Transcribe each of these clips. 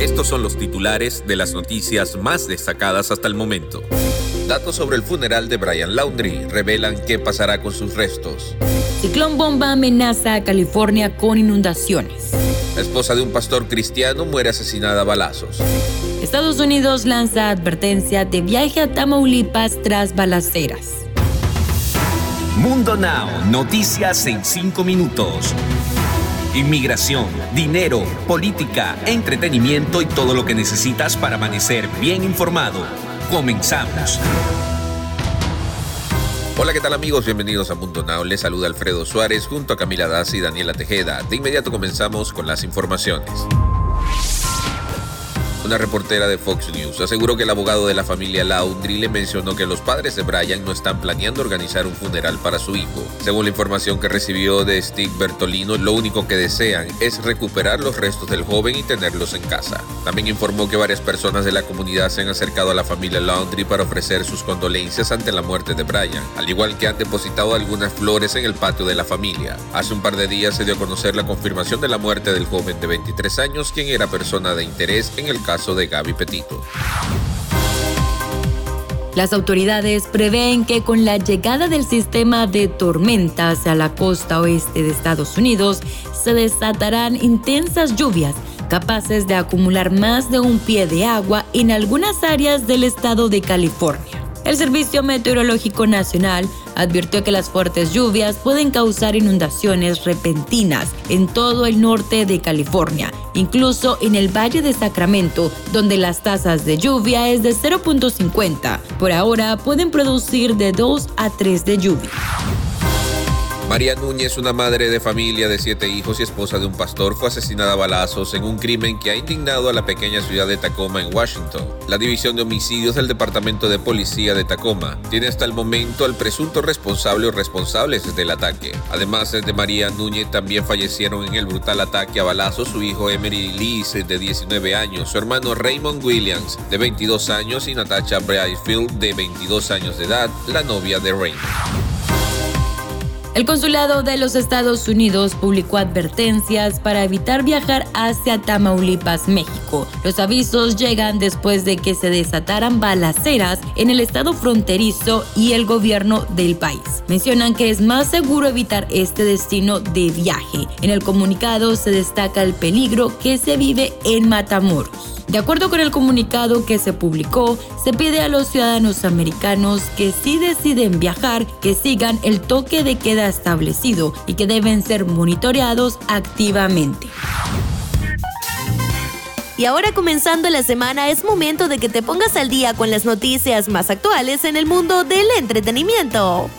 Estos son los titulares de las noticias más destacadas hasta el momento. Datos sobre el funeral de Brian Laundrie revelan qué pasará con sus restos. Ciclón bomba amenaza a California con inundaciones. La esposa de un pastor cristiano muere asesinada a balazos. Estados Unidos lanza advertencia de viaje a Tamaulipas tras balaceras. Mundo Now, noticias en 5 minutos. Inmigración, dinero, política, entretenimiento y todo lo que necesitas para amanecer bien informado. Comenzamos. Hola, ¿qué tal amigos? Bienvenidos a Mundo Now. Les saluda Alfredo Suárez junto a Camila Daz y Daniela Tejeda. De inmediato comenzamos con las informaciones. Una reportera de Fox News aseguró que el abogado de la familia Laundry le mencionó que los padres de Brian no están planeando organizar un funeral para su hijo. Según la información que recibió de Steve Bertolino, lo único que desean es recuperar los restos del joven y tenerlos en casa. También informó que varias personas de la comunidad se han acercado a la familia Laundry para ofrecer sus condolencias ante la muerte de Brian, al igual que han depositado algunas flores en el patio de la familia. Hace un par de días se dio a conocer la confirmación de la muerte del joven de 23 años, quien era persona de interés en el caso de Gaby Petito. Las autoridades prevén que con la llegada del sistema de tormentas a la costa oeste de Estados Unidos se desatarán intensas lluvias capaces de acumular más de un pie de agua en algunas áreas del estado de California. El Servicio Meteorológico Nacional advirtió que las fuertes lluvias pueden causar inundaciones repentinas en todo el norte de California, incluso en el Valle de Sacramento, donde las tasas de lluvia es de 0.50. Por ahora pueden producir de 2 a 3 de lluvia. María Núñez, una madre de familia de siete hijos y esposa de un pastor, fue asesinada a balazos en un crimen que ha indignado a la pequeña ciudad de Tacoma, en Washington. La División de Homicidios del Departamento de Policía de Tacoma tiene hasta el momento al presunto responsable o responsables del ataque. Además de María Núñez, también fallecieron en el brutal ataque a balazos su hijo Emery Lees, de 19 años, su hermano Raymond Williams, de 22 años, y Natasha Brightfield, de 22 años de edad, la novia de Raymond. El Consulado de los Estados Unidos publicó advertencias para evitar viajar hacia Tamaulipas, México. Los avisos llegan después de que se desataran balaceras en el estado fronterizo y el gobierno del país. Mencionan que es más seguro evitar este destino de viaje. En el comunicado se destaca el peligro que se vive en Matamoros. De acuerdo con el comunicado que se publicó, se pide a los ciudadanos americanos que si deciden viajar, que sigan el toque de queda establecido y que deben ser monitoreados activamente. Y ahora comenzando la semana es momento de que te pongas al día con las noticias más actuales en el mundo del entretenimiento.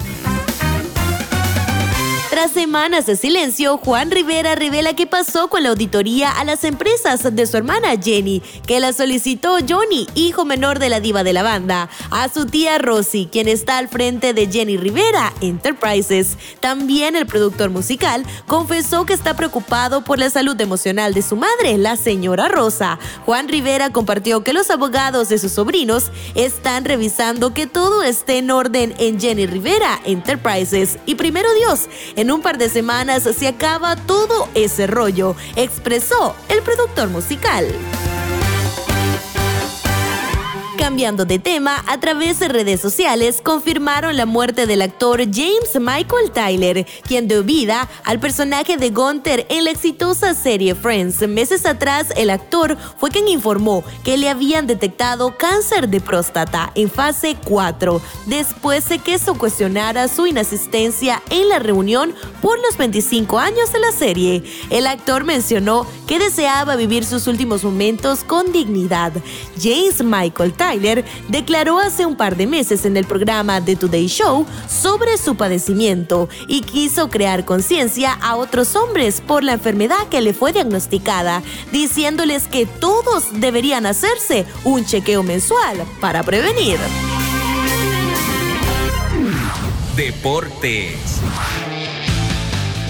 Tras semanas de silencio, Juan Rivera revela qué pasó con la auditoría a las empresas de su hermana Jenny, que la solicitó Johnny, hijo menor de la diva de la banda, a su tía Rosy, quien está al frente de Jenny Rivera Enterprises. También el productor musical confesó que está preocupado por la salud emocional de su madre, la señora Rosa. Juan Rivera compartió que los abogados de sus sobrinos están revisando que todo esté en orden en Jenny Rivera Enterprises. Y primero Dios, en un par de semanas se acaba todo ese rollo, expresó el productor musical. Cambiando de tema, a través de redes sociales confirmaron la muerte del actor James Michael Tyler, quien dio vida al personaje de Gunther en la exitosa serie Friends. Meses atrás, el actor fue quien informó que le habían detectado cáncer de próstata en fase 4, después de que eso cuestionara su inasistencia en la reunión por los 25 años de la serie. El actor mencionó que deseaba vivir sus últimos momentos con dignidad. James Michael Declaró hace un par de meses en el programa The Today Show sobre su padecimiento y quiso crear conciencia a otros hombres por la enfermedad que le fue diagnosticada, diciéndoles que todos deberían hacerse un chequeo mensual para prevenir. Deportes.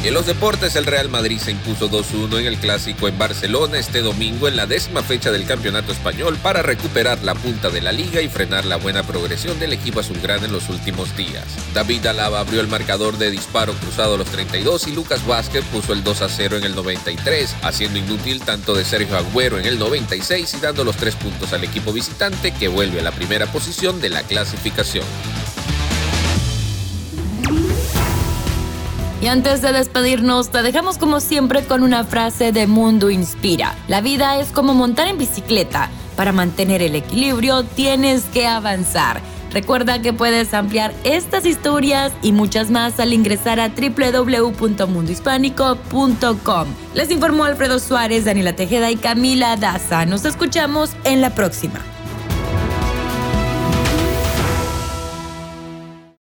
En los deportes, el Real Madrid se impuso 2-1 en el clásico en Barcelona este domingo en la décima fecha del campeonato español para recuperar la punta de la liga y frenar la buena progresión del equipo azulgrana en los últimos días. David Alaba abrió el marcador de disparo cruzado a los 32 y Lucas Vázquez puso el 2-0 en el 93, haciendo inútil tanto de Sergio Agüero en el 96 y dando los tres puntos al equipo visitante que vuelve a la primera posición de la clasificación. Y antes de despedirnos, te dejamos como siempre con una frase de Mundo Inspira. La vida es como montar en bicicleta. Para mantener el equilibrio tienes que avanzar. Recuerda que puedes ampliar estas historias y muchas más al ingresar a www.mundohispánico.com. Les informó Alfredo Suárez, Daniela Tejeda y Camila Daza. Nos escuchamos en la próxima.